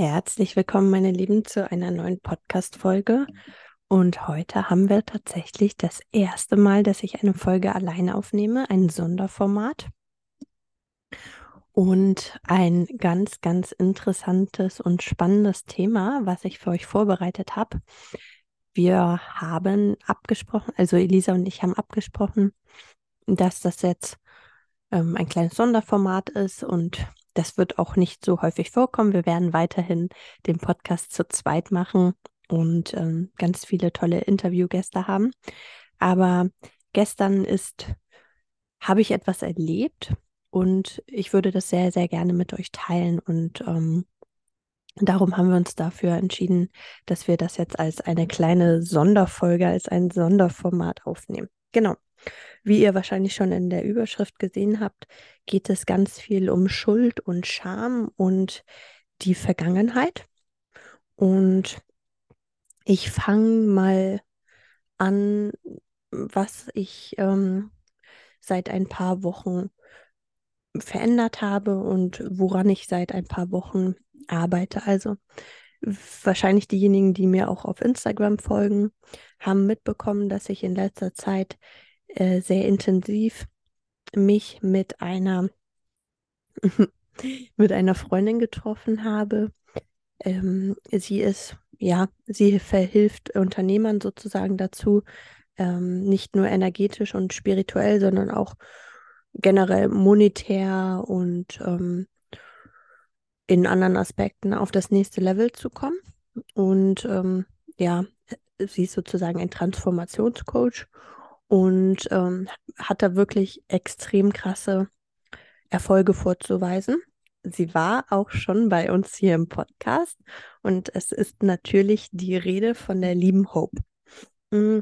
Herzlich willkommen, meine Lieben, zu einer neuen Podcast-Folge. Und heute haben wir tatsächlich das erste Mal, dass ich eine Folge alleine aufnehme, ein Sonderformat. Und ein ganz, ganz interessantes und spannendes Thema, was ich für euch vorbereitet habe. Wir haben abgesprochen, also Elisa und ich haben abgesprochen, dass das jetzt ähm, ein kleines Sonderformat ist und das wird auch nicht so häufig vorkommen. Wir werden weiterhin den Podcast zu zweit machen und ähm, ganz viele tolle Interviewgäste haben. Aber gestern ist, habe ich etwas erlebt und ich würde das sehr, sehr gerne mit euch teilen. Und ähm, darum haben wir uns dafür entschieden, dass wir das jetzt als eine kleine Sonderfolge, als ein Sonderformat aufnehmen. Genau. Wie ihr wahrscheinlich schon in der Überschrift gesehen habt, geht es ganz viel um Schuld und Scham und die Vergangenheit. Und ich fange mal an, was ich ähm, seit ein paar Wochen verändert habe und woran ich seit ein paar Wochen arbeite. Also wahrscheinlich diejenigen, die mir auch auf Instagram folgen, haben mitbekommen, dass ich in letzter Zeit äh, sehr intensiv mich mit einer mit einer Freundin getroffen habe. Ähm, sie ist, ja, sie verhilft Unternehmern sozusagen dazu, ähm, nicht nur energetisch und spirituell, sondern auch generell monetär und ähm, in anderen Aspekten auf das nächste Level zu kommen. Und ähm, ja, sie ist sozusagen ein Transformationscoach und ähm, hat da wirklich extrem krasse Erfolge vorzuweisen. Sie war auch schon bei uns hier im Podcast und es ist natürlich die Rede von der lieben Hope. Mm,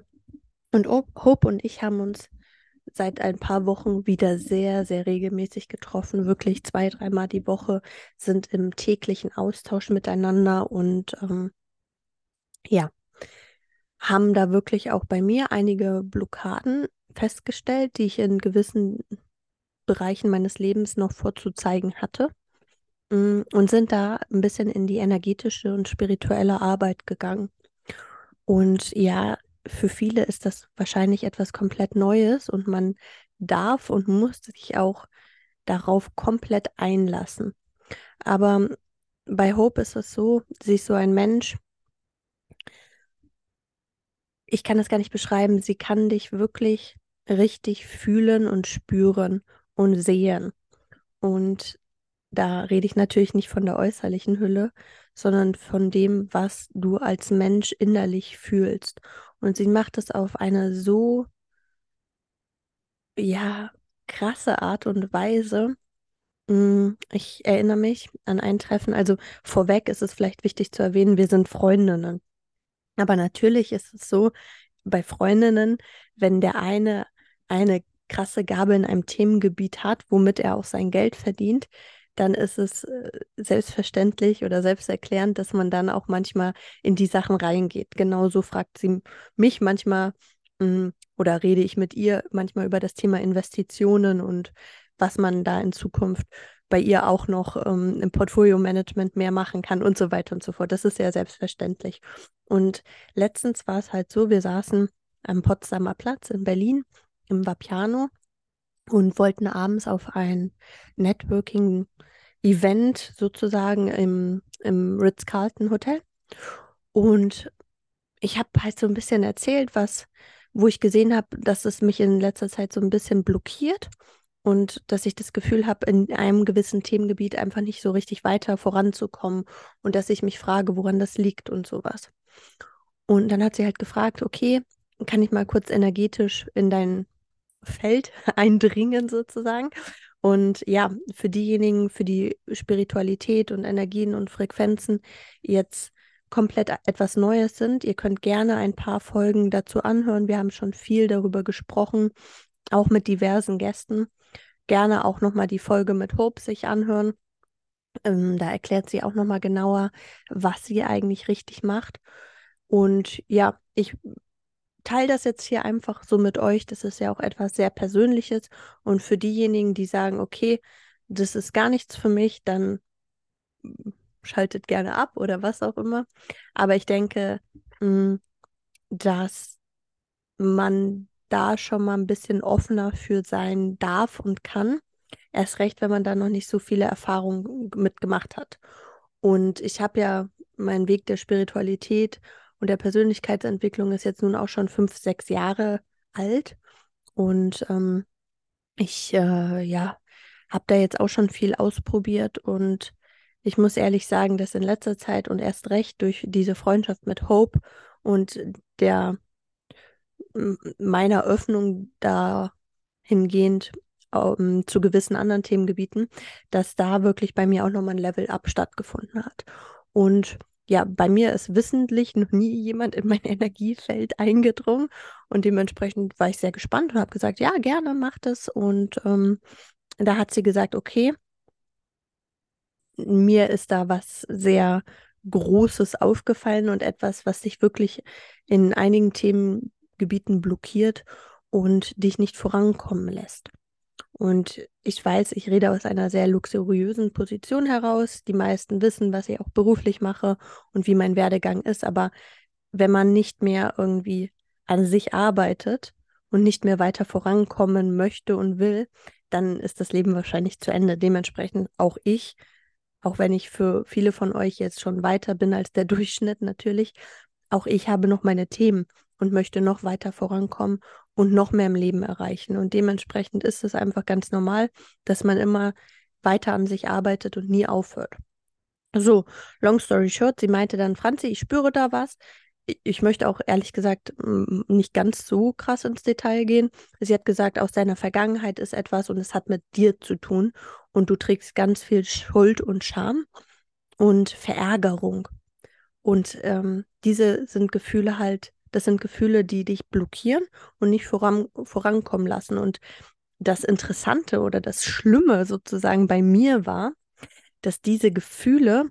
und Hope und ich haben uns seit ein paar Wochen wieder sehr, sehr regelmäßig getroffen, wirklich zwei, dreimal die Woche, sind im täglichen Austausch miteinander und ähm, ja, haben da wirklich auch bei mir einige Blockaden festgestellt, die ich in gewissen Bereichen meines Lebens noch vorzuzeigen hatte mm, und sind da ein bisschen in die energetische und spirituelle Arbeit gegangen. Und ja, für viele ist das wahrscheinlich etwas komplett Neues und man darf und muss sich auch darauf komplett einlassen. Aber bei Hope ist es so, sie ist so ein Mensch, ich kann das gar nicht beschreiben, sie kann dich wirklich richtig fühlen und spüren und sehen. Und da rede ich natürlich nicht von der äußerlichen Hülle, sondern von dem, was du als Mensch innerlich fühlst. Und sie macht es auf eine so, ja, krasse Art und Weise. Mm, ich erinnere mich an ein Treffen, also vorweg ist es vielleicht wichtig zu erwähnen, wir sind Freundinnen. Aber natürlich ist es so, bei Freundinnen, wenn der eine eine krasse Gabe in einem Themengebiet hat, womit er auch sein Geld verdient, dann ist es äh, selbstverständlich oder selbsterklärend, dass man dann auch manchmal in die Sachen reingeht. Genauso fragt sie mich manchmal mh, mm, oder rede ich mit ihr manchmal über das Thema Investitionen und was man da in Zukunft bei ihr auch noch ähm, im Portfolio-Management mehr machen kann und so weiter und so fort. Das ist ja selbstverständlich. Und letztens war es halt so, wir saßen am Potsdamer Platz in Berlin im Vapiano und wollten abends auf ein Networking-Event sozusagen im, im Ritz-Carlton Hotel. Und ich habe halt so ein bisschen erzählt, was, wo ich gesehen habe, dass es mich in letzter Zeit so ein bisschen blockiert und dass ich das Gefühl habe, in einem gewissen Themengebiet einfach nicht so richtig weiter voranzukommen und dass ich mich frage, woran das liegt und sowas. Und dann hat sie halt gefragt, okay, kann ich mal kurz energetisch in dein Feld eindringen sozusagen? Und ja, für diejenigen, für die Spiritualität und Energien und Frequenzen jetzt komplett etwas Neues sind, ihr könnt gerne ein paar Folgen dazu anhören. Wir haben schon viel darüber gesprochen, auch mit diversen Gästen gerne auch nochmal die Folge mit Hope sich anhören. Ähm, da erklärt sie auch nochmal genauer, was sie eigentlich richtig macht. Und ja, ich teile das jetzt hier einfach so mit euch. Das ist ja auch etwas sehr Persönliches. Und für diejenigen, die sagen, okay, das ist gar nichts für mich, dann schaltet gerne ab oder was auch immer. Aber ich denke, mh, dass man da schon mal ein bisschen offener für sein darf und kann. Erst recht, wenn man da noch nicht so viele Erfahrungen mitgemacht hat. Und ich habe ja meinen Weg der Spiritualität und der Persönlichkeitsentwicklung ist jetzt nun auch schon fünf, sechs Jahre alt. Und ähm, ich, äh, ja, habe da jetzt auch schon viel ausprobiert und ich muss ehrlich sagen, dass in letzter Zeit und erst recht durch diese Freundschaft mit Hope und der meiner Öffnung dahingehend um, zu gewissen anderen Themengebieten, dass da wirklich bei mir auch nochmal ein Level-Up stattgefunden hat. Und ja, bei mir ist wissentlich noch nie jemand in mein Energiefeld eingedrungen und dementsprechend war ich sehr gespannt und habe gesagt, ja, gerne, mach das. Und ähm, da hat sie gesagt, okay, mir ist da was sehr Großes aufgefallen und etwas, was dich wirklich in einigen Themengebieten blockiert und dich nicht vorankommen lässt. Und ich weiß, ich rede aus einer sehr luxuriösen Position heraus. Die meisten wissen, was ich auch beruflich mache und wie mein Werdegang ist. Aber wenn man nicht mehr irgendwie an sich arbeitet und nicht mehr weiter vorankommen möchte und will, dann ist das Leben wahrscheinlich zu Ende. Dementsprechend auch ich, auch wenn ich für viele von euch jetzt schon weiter bin als der Durchschnitt natürlich, auch ich habe noch meine Themen und möchte noch weiter vorankommen und noch mehr im Leben erreichen. Und dementsprechend ist es einfach ganz normal, dass man immer weiter an sich arbeitet und nie aufhört. So, long story short, sie meinte dann, Franzi, ich spüre da was. Ich möchte auch ehrlich gesagt nicht ganz so krass ins Detail gehen. Sie hat gesagt, aus deiner Vergangenheit ist etwas und es hat mit dir zu tun und du trägst ganz viel Schuld und Scham und Verärgerung. Und ähm, diese sind Gefühle halt, das sind Gefühle, die dich blockieren und nicht voran, vorankommen lassen. Und das Interessante oder das Schlimme sozusagen bei mir war, dass diese Gefühle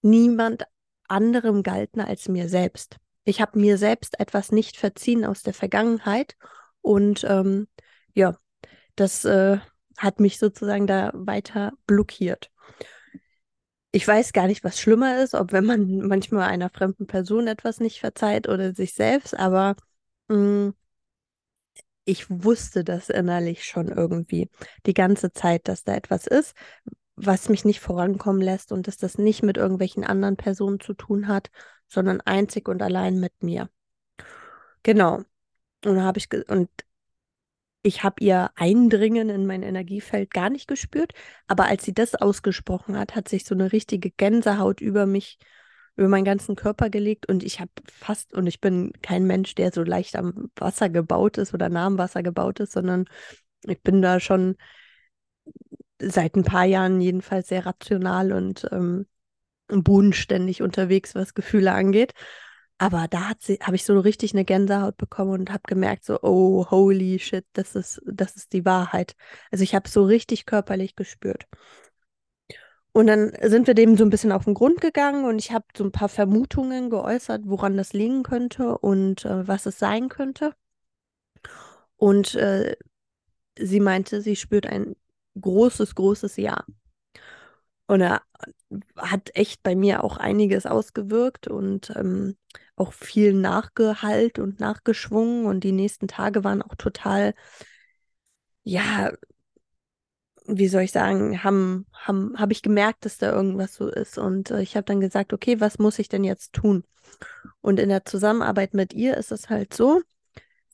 niemand anderem galten als mir selbst. Ich habe mir selbst etwas nicht verziehen aus der Vergangenheit und ähm, ja, das äh, hat mich sozusagen da weiter blockiert ich weiß gar nicht, was schlimmer ist, ob wenn man manchmal einer fremden Person etwas nicht verzeiht oder sich selbst, aber mh, mm, ich wusste das innerlich schon irgendwie die ganze Zeit, dass da etwas ist, was mich nicht vorankommen lässt und dass das nicht mit irgendwelchen anderen Personen zu tun hat, sondern einzig und allein mit mir. Genau. Und habe ich und ich habe ihr Eindringen in mein Energiefeld gar nicht gespürt, aber als sie das ausgesprochen hat, hat sich so eine richtige Gänsehaut über mich, über meinen ganzen Körper gelegt und ich habe fast, und ich bin kein Mensch, der so leicht am Wasser gebaut ist oder nah am Wasser gebaut ist, sondern ich bin da schon seit ein paar Jahren jedenfalls sehr rational und ähm, bodenständig unterwegs, was Gefühle angeht. Aber da habe ich so richtig eine Gänsehaut bekommen und habe gemerkt, so, oh, holy shit, das ist, das ist die Wahrheit. Also ich habe so richtig körperlich gespürt. Und dann sind wir dem so ein bisschen auf den Grund gegangen und ich habe so ein paar Vermutungen geäußert, woran das liegen könnte und äh, was es sein könnte. Und äh, sie meinte, sie spürt ein großes, großes Ja. Und er hat echt bei mir auch einiges ausgewirkt und ähm, auch viel nachgehalt und nachgeschwungen. Und die nächsten Tage waren auch total, ja, wie soll ich sagen, haben, haben, habe ich gemerkt, dass da irgendwas so ist. Und äh, ich habe dann gesagt, okay, was muss ich denn jetzt tun? Und in der Zusammenarbeit mit ihr ist es halt so,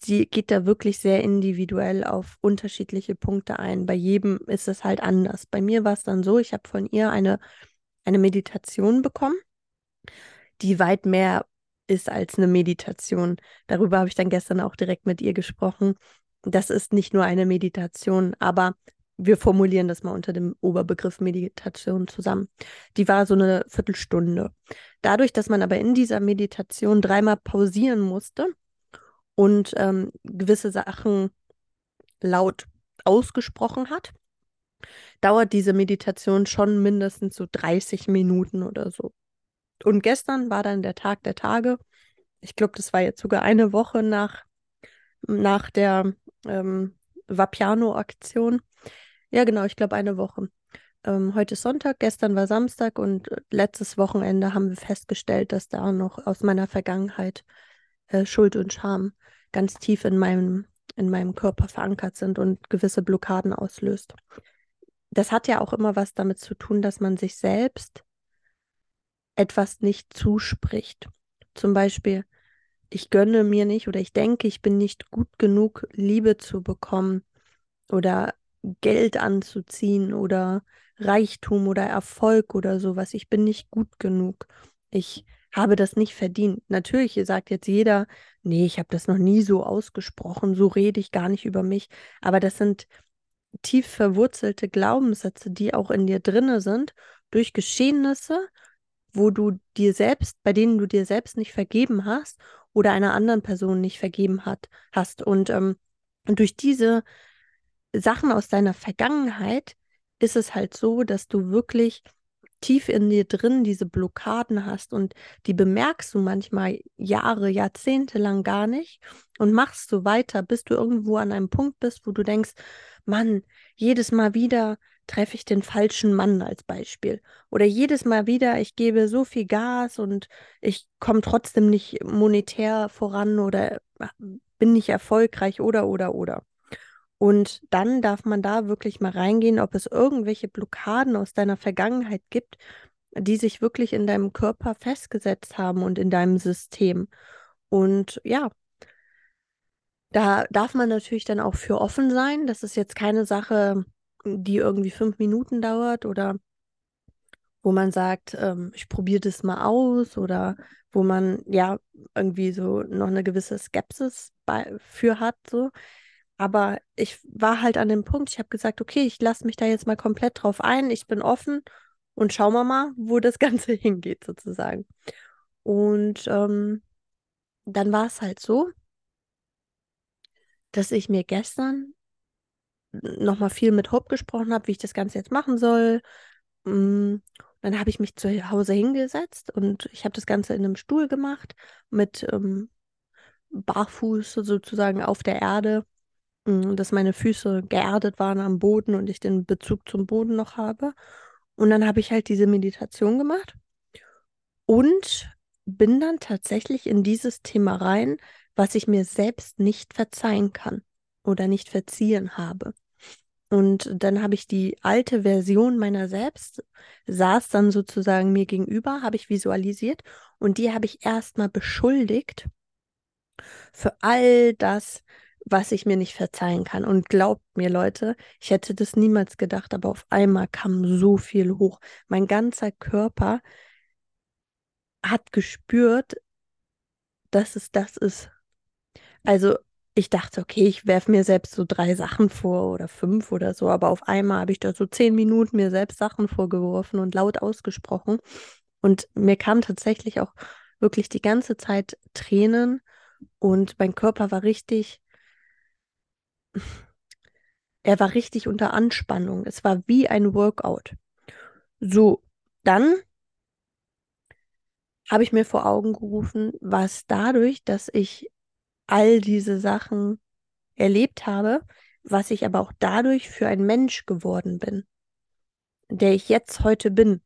sie geht da wirklich sehr individuell auf unterschiedliche Punkte ein. Bei jedem ist es halt anders. Bei mir war es dann so, ich habe von ihr eine, eine Meditation bekommen, die weit mehr ist als eine Meditation. Darüber habe ich dann gestern auch direkt mit ihr gesprochen. Das ist nicht nur eine Meditation, aber wir formulieren das mal unter dem Oberbegriff Meditation zusammen. Die war so eine Viertelstunde. Dadurch, dass man aber in dieser Meditation dreimal pausieren musste, und ähm, gewisse Sachen laut ausgesprochen hat, dauert diese Meditation schon mindestens so 30 Minuten oder so. Und gestern war dann der Tag der Tage. Ich glaube, das war jetzt sogar eine Woche nach, nach der ähm, Vapiano-Aktion. Ja, genau, ich glaube eine Woche. ähm, heute ist Sonntag, gestern war Samstag und letztes Wochenende haben wir festgestellt, dass da noch aus meiner Vergangenheit äh, Schuld und Scham ganz tief in meinem, in meinem Körper verankert sind und gewisse Blockaden auslöst. Das hat ja auch immer was damit zu tun, dass man sich selbst etwas nicht zuspricht. Zum Beispiel, ich gönne mir nicht oder ich denke, ich bin nicht gut genug, Liebe zu bekommen oder Geld anzuziehen oder Reichtum oder Erfolg oder sowas. Ich bin nicht gut genug. Ich habe das nicht verdient. Natürlich sagt jetzt jeder, nee, ich habe das noch nie so ausgesprochen, so rede ich gar nicht über mich. Aber das sind tief verwurzelte Glaubenssätze, die auch in dir drinne sind, durch Geschehnisse, wo du dir selbst, bei denen du dir selbst nicht vergeben hast oder einer anderen Person nicht vergeben hat, hast. Und, ähm, und durch diese Sachen aus deiner Vergangenheit ist es halt so, dass du wirklich tief in dir drin diese Blockaden hast und die bemerkst du manchmal Jahre, Jahrzehnte lang gar nicht und machst so weiter, bis du irgendwo an einem Punkt bist, wo du denkst, Mann, jedes Mal wieder treffe ich den falschen Mann als Beispiel. Oder jedes Mal wieder, ich gebe so viel Gas und ich komme trotzdem nicht monetär voran oder äh, bin nicht erfolgreich oder oder oder. Und dann darf man da wirklich mal reingehen, ob es irgendwelche Blockaden aus deiner Vergangenheit gibt, die sich wirklich in deinem Körper festgesetzt haben und in deinem System. Und ja, da darf man natürlich dann auch für offen sein. Das ist jetzt keine Sache, die irgendwie fünf Minuten dauert oder wo man sagt, ähm, ich probiere das mal aus oder wo man ja irgendwie so noch eine gewisse Skepsis bei, für hat. So. Aber ich war halt an dem Punkt, ich habe gesagt, okay, ich lasse mich da jetzt mal komplett drauf ein, ich bin offen und schauen wir mal, wo das Ganze hingeht sozusagen. Und ähm, dann war es halt so, dass ich mir gestern nochmal viel mit Hope gesprochen habe, wie ich das Ganze jetzt machen soll. Mm, dann habe ich mich zu Hause hingesetzt und ich habe das Ganze in einem Stuhl gemacht mit ähm, Barfuß sozusagen auf der Erde dass meine Füße geerdet waren am Boden und ich den Bezug zum Boden noch habe. Und dann habe ich halt diese Meditation gemacht und bin dann tatsächlich in dieses Thema rein, was ich mir selbst nicht verzeihen kann oder nicht verziehen habe. Und dann habe ich die alte Version meiner selbst, saß dann sozusagen mir gegenüber, habe ich visualisiert und die habe ich erstmal beschuldigt für all das, was ich mir nicht verzeihen kann. Und glaubt mir, Leute, ich hätte das niemals gedacht, aber auf einmal kam so viel hoch. Mein ganzer Körper hat gespürt, dass es das ist. Also ich dachte, okay, ich werfe mir selbst so drei Sachen vor oder fünf oder so, aber auf einmal habe ich da so zehn Minuten mir selbst Sachen vorgeworfen und laut ausgesprochen. Und mir kam tatsächlich auch wirklich die ganze Zeit Tränen und mein Körper war richtig er war richtig unter Anspannung. Es war wie ein Workout. So, dann habe ich mir vor Augen gerufen, was dadurch, dass ich all diese Sachen erlebt habe, was ich aber auch dadurch für ein Mensch geworden bin, der ich jetzt heute bin.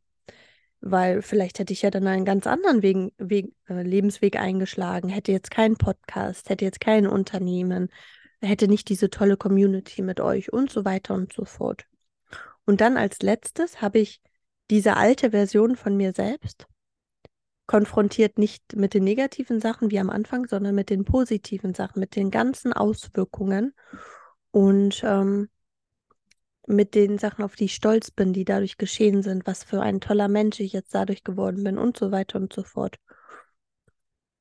Weil vielleicht hätte ich ja dann einen ganz anderen Weg, Weg, äh, Lebensweg eingeschlagen, hätte jetzt keinen Podcast, hätte jetzt kein Unternehmen, hätte nicht diese tolle Community mit euch und so weiter und so fort. Und dann als letztes habe ich diese alte Version von mir selbst konfrontiert nicht mit den negativen Sachen wie am Anfang, sondern mit den positiven Sachen, mit den ganzen Auswirkungen und ähm, mit den Sachen, auf die ich stolz bin, die dadurch geschehen sind, was für ein toller Mensch ich jetzt dadurch geworden bin und so weiter und so fort.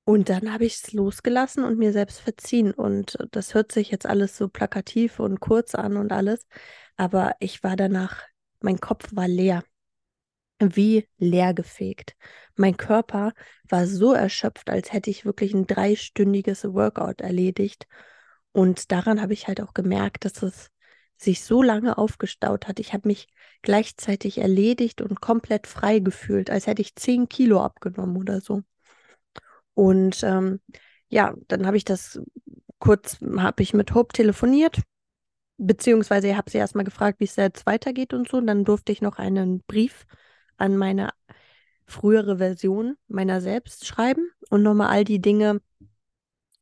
Und dann habe ich es losgelassen und mir selbst verziehen. Und das hört sich jetzt alles so plakativ und kurz an und alles. Aber ich war danach, mein Kopf war leer. Wie leer gefegt. Mein Körper war so erschöpft, als hätte ich wirklich ein dreistündiges Workout erledigt. Und daran habe ich halt auch gemerkt, dass es sich so lange aufgestaut hat. Ich habe mich gleichzeitig erledigt und komplett frei gefühlt, als hätte ich zehn Kilo abgenommen oder so. Und ähm, ja, dann habe ich das kurz, habe ich mit Hope telefoniert beziehungsweise ich habe sie erstmal gefragt, wie es jetzt weitergeht und so. Und dann durfte ich noch einen Brief an meine frühere Version meiner selbst schreiben und nochmal all die Dinge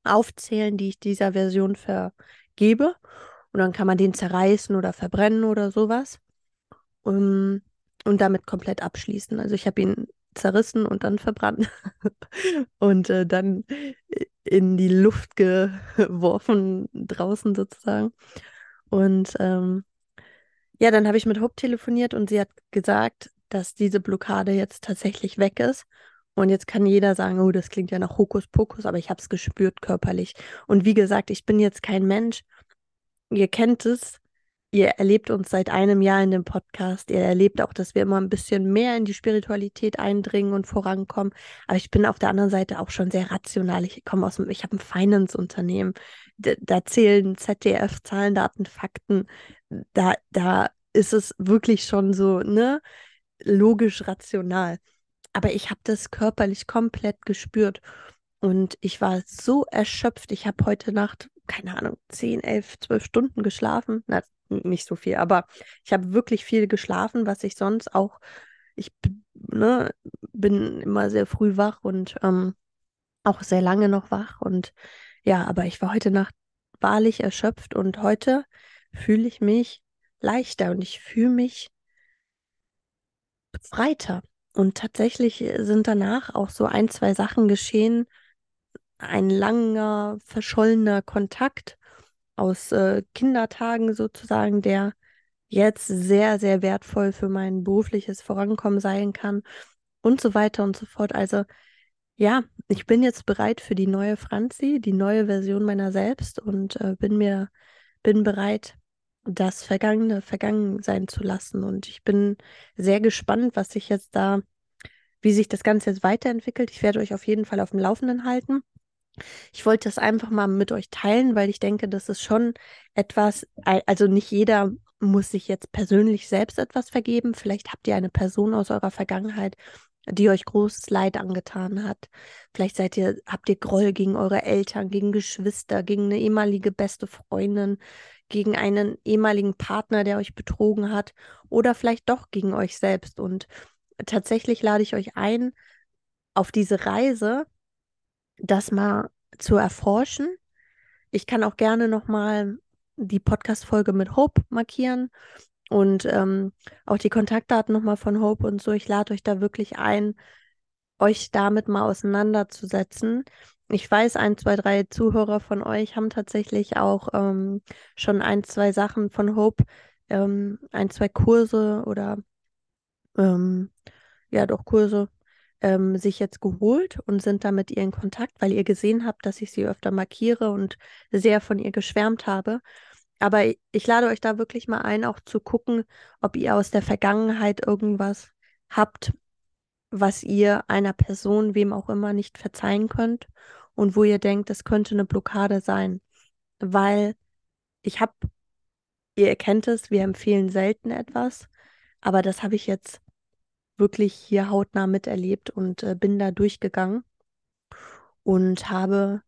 aufzählen, die ich dieser Version vergebe. Und dann kann man den zerreißen oder verbrennen oder sowas. Um, und damit komplett abschließen. Also ich habe ihn zerrissen und dann verbrannt und äh, dann in die Luft geworfen draußen sozusagen. Und ähm, ja, dann habe ich mit Hope telefoniert und sie hat gesagt, dass diese Blockade jetzt tatsächlich weg ist. Und jetzt kann jeder sagen, oh, das klingt ja nach Hokuspokus, aber ich habe es gespürt körperlich. Und wie gesagt, ich bin jetzt kein Mensch. Ihr kennt es, ihr erlebt uns seit einem Jahr in dem Podcast. Ihr erlebt auch, dass wir immer ein bisschen mehr in die Spiritualität eindringen und vorankommen. Aber ich bin auf der anderen Seite auch schon sehr rational. Ich komme aus dem, ich habe ein Finance-Unternehmen. Da, da, zählen ZDF, Zahlen, Daten, Fakten. Da, da ist es wirklich schon so, ne, logisch rational. Aber ich habe das körperlich komplett gespürt. Und ich war so erschöpft. Ich habe heute Nacht, keine Ahnung, 10, 11, 12 Stunden geschlafen. Na, nicht so viel, aber ich habe wirklich viel geschlafen, was ich sonst auch, ich ne, bin immer sehr früh wach und ähm, auch sehr lange noch wach. Und ja, aber ich war heute Nacht wahrlich erschöpft und heute fühle ich mich leichter und ich fühle mich befreiter. Und tatsächlich sind danach auch so ein, zwei Sachen geschehen. Ein langer, verschollener Kontakt aus äh, Kindertagen sozusagen, der jetzt sehr, sehr wertvoll für mein berufliches Vorankommen sein kann und so weiter und so fort. Also ja, ich bin jetzt bereit für die neue Franzi, die neue Version meiner selbst und äh, bin mir, bin bereit, das Vergangene vergangen sein zu lassen. Und ich bin sehr gespannt, was sich jetzt da, wie sich das Ganze jetzt weiterentwickelt. Ich werde euch auf jeden Fall auf dem Laufenden halten. Ich wollte das einfach mal mit euch teilen, weil ich denke, das ist schon etwas, also nicht jeder muss sich jetzt persönlich selbst etwas vergeben. Vielleicht habt ihr eine Person aus eurer Vergangenheit, die euch großes Leid angetan hat. Vielleicht seid ihr, habt ihr Groll gegen eure Eltern, gegen Geschwister, gegen eine ehemalige beste Freundin, gegen einen ehemaligen Partner, der euch betrogen hat, oder vielleicht doch gegen euch selbst. Und tatsächlich lade ich euch ein, auf diese Reise das mal zu erforschen. Ich kann auch gerne nochmal die Podcast-Folge mit Hope markieren und ähm, auch die Kontaktdaten nochmal von Hope und so. Ich lade euch da wirklich ein, euch damit mal auseinanderzusetzen. Ich weiß, ein, zwei, drei Zuhörer von euch haben tatsächlich auch ähm, schon ein, zwei Sachen von Hope, ähm, ein, zwei Kurse oder ähm, ja doch Kurse ähm, sich jetzt geholt und sind da mit ihr in Kontakt, weil ihr gesehen habt, dass ich sie öfter markiere und sehr von ihr geschwärmt habe. Aber ich lade euch da wirklich mal ein, auch zu gucken, ob ihr aus der Vergangenheit irgendwas habt, was ihr einer Person, wem auch immer, nicht verzeihen könnt und wo ihr denkt, das könnte eine Blockade sein. Weil ich habe, ihr erkennt es, wir empfehlen selten etwas, aber das habe ich jetzt wirklich hier hautnah miterlebt und äh, bin da durchgegangen und habe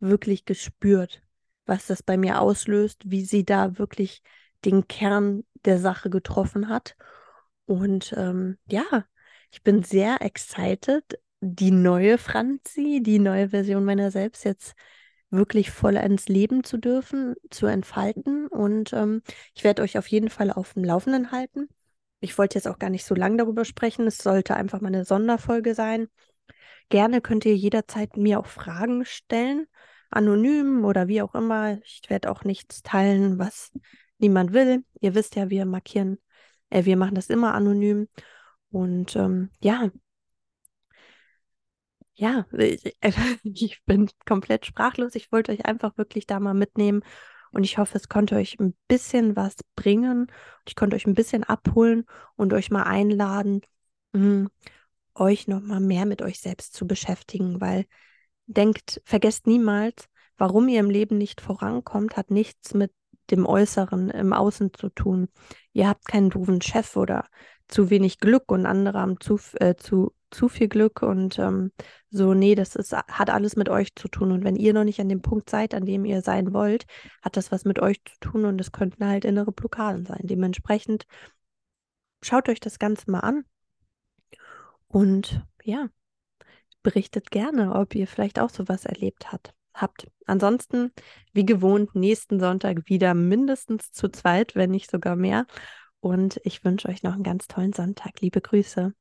wirklich gespürt, was das bei mir auslöst, wie sie da wirklich den Kern der Sache getroffen hat. Und ähm, ja, ich bin sehr excited, die neue Franzi, die neue Version meiner selbst jetzt wirklich voll ins Leben zu dürfen, zu entfalten. Und ähm, ich werde euch auf jeden Fall auf dem Laufenden halten. Ich wollte jetzt auch gar nicht so lange darüber sprechen. Es sollte einfach mal eine Sonderfolge sein. Gerne könnt ihr jederzeit mir auch Fragen stellen, anonym oder wie auch immer. Ich werde auch nichts teilen, was niemand will. Ihr wisst ja, wir markieren, äh, wir machen das immer anonym. Und ähm, ja, ja, ich bin komplett sprachlos. Ich wollte euch einfach wirklich da mal mitnehmen und ich hoffe, es konnte euch ein bisschen was bringen. Ich konnte euch ein bisschen abholen und euch mal einladen, hm, euch noch mal mehr mit euch selbst zu beschäftigen, weil denkt, vergesst niemals, warum ihr im Leben nicht vorankommt, hat nichts mit dem Äußeren im Außen zu tun. Ihr habt keinen doofen Chef oder zu wenig Glück und andere haben zu, äh, zu, zu viel Glück und ähm, so, nee, das ist, hat alles mit euch zu tun. Und wenn ihr noch nicht an dem Punkt seid, an dem ihr sein wollt, hat das was mit euch zu tun und es könnten halt innere Blockaden sein. Dementsprechend schaut euch das Ganze mal an und ja, berichtet gerne, ob ihr vielleicht auch sowas erlebt habt. Habt. Ansonsten, wie gewohnt, nächsten Sonntag wieder mindestens zu zweit, wenn nicht sogar mehr. Und ich wünsche euch noch einen ganz tollen Sonntag. Liebe Grüße.